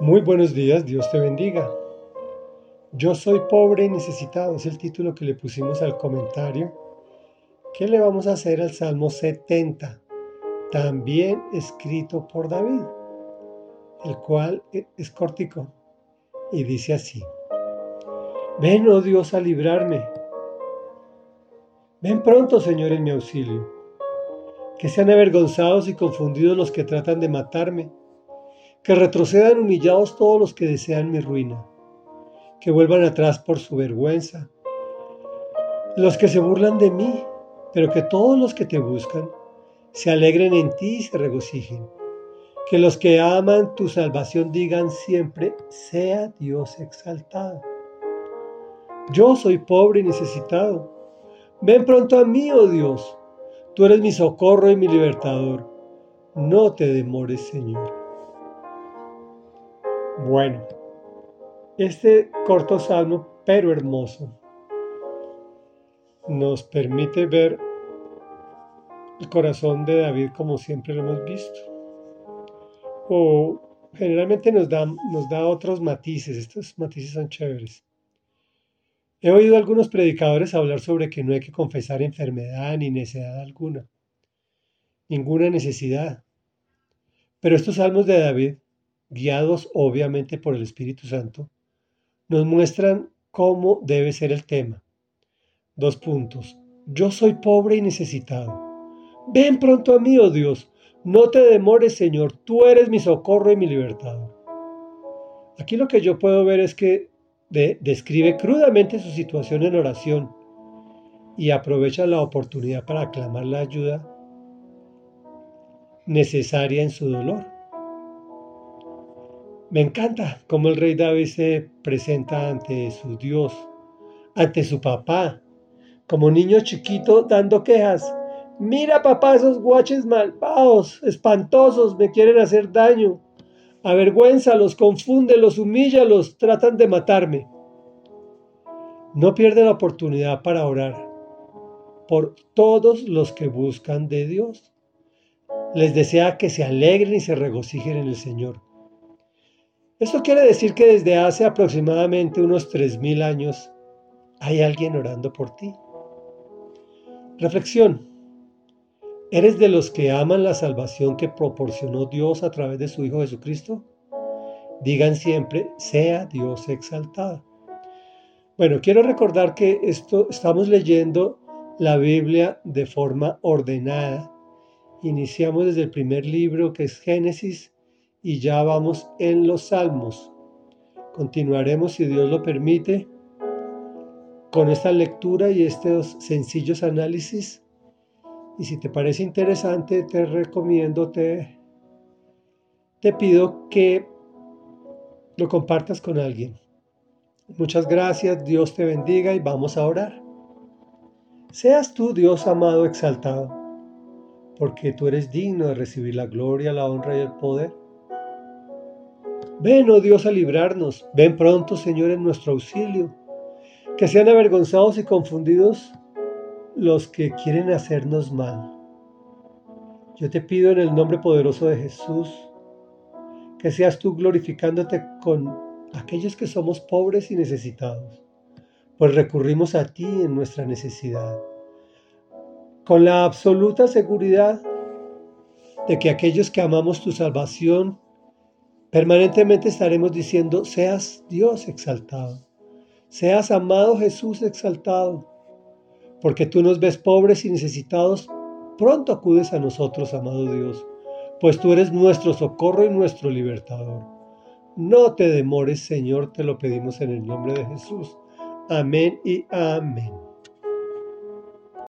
Muy buenos días, Dios te bendiga. Yo soy pobre y necesitado, es el título que le pusimos al comentario. ¿Qué le vamos a hacer al Salmo 70? También escrito por David, el cual e, es cortico y dice así. Ven, oh Dios, a librarme. Ven pronto, Señor, en mi auxilio. Que sean avergonzados y confundidos los que tratan de matarme que retrocedan humillados todos los que desean mi ruina, que vuelvan atrás por su vergüenza, los que se burlan de mí, pero que todos los que te buscan se alegren en ti y se regocijen, que los que aman tu salvación digan siempre, sea Dios exaltado. Yo soy pobre y necesitado. Ven pronto a mí, oh Dios. Tú eres mi socorro y mi libertador. No te demores, Señor. Bueno, este corto salmo, pero hermoso, nos permite ver el corazón de David como siempre lo hemos visto. O generalmente nos da, nos da otros matices, estos matices son chéveres. He oído a algunos predicadores hablar sobre que no hay que confesar enfermedad ni necesidad alguna, ninguna necesidad. Pero estos salmos de David guiados obviamente por el Espíritu Santo, nos muestran cómo debe ser el tema. Dos puntos. Yo soy pobre y necesitado. Ven pronto a mí, oh Dios. No te demores, Señor. Tú eres mi socorro y mi libertador. Aquí lo que yo puedo ver es que describe crudamente su situación en oración y aprovecha la oportunidad para aclamar la ayuda necesaria en su dolor. Me encanta cómo el rey David se presenta ante su Dios, ante su papá, como niño chiquito dando quejas. Mira papá, esos guaches malvados, espantosos, me quieren hacer daño. Avergüénzalos, confúndelos, humíllalos, tratan de matarme. No pierde la oportunidad para orar por todos los que buscan de Dios. Les desea que se alegren y se regocijen en el Señor. Esto quiere decir que desde hace aproximadamente unos 3.000 años hay alguien orando por ti. Reflexión. ¿Eres de los que aman la salvación que proporcionó Dios a través de su Hijo Jesucristo? Digan siempre, sea Dios exaltado. Bueno, quiero recordar que esto estamos leyendo la Biblia de forma ordenada. Iniciamos desde el primer libro que es Génesis y ya vamos en los salmos. Continuaremos, si Dios lo permite, con esta lectura y estos sencillos análisis. Y si te parece interesante, te recomiendo, te, te pido que lo compartas con alguien. Muchas gracias, Dios te bendiga y vamos a orar. Seas tú, Dios amado, exaltado, porque tú eres digno de recibir la gloria, la honra y el poder Ven, oh Dios, a librarnos. Ven pronto, Señor, en nuestro auxilio. Que sean avergonzados y confundidos los que quieren hacernos mal. Yo te pido en el nombre poderoso de Jesús que seas tú glorificándote con aquellos que somos pobres y necesitados, pues recurrimos a ti en nuestra necesidad, con la absoluta seguridad de que aquellos que amamos tu salvación Permanentemente estaremos diciendo, seas Dios exaltado, seas amado Jesús exaltado, porque tú nos ves pobres y necesitados, pronto acudes a nosotros, amado Dios, pues tú eres nuestro socorro y nuestro libertador. No te demores, Señor, te lo pedimos en el nombre de Jesús. Amén y amén.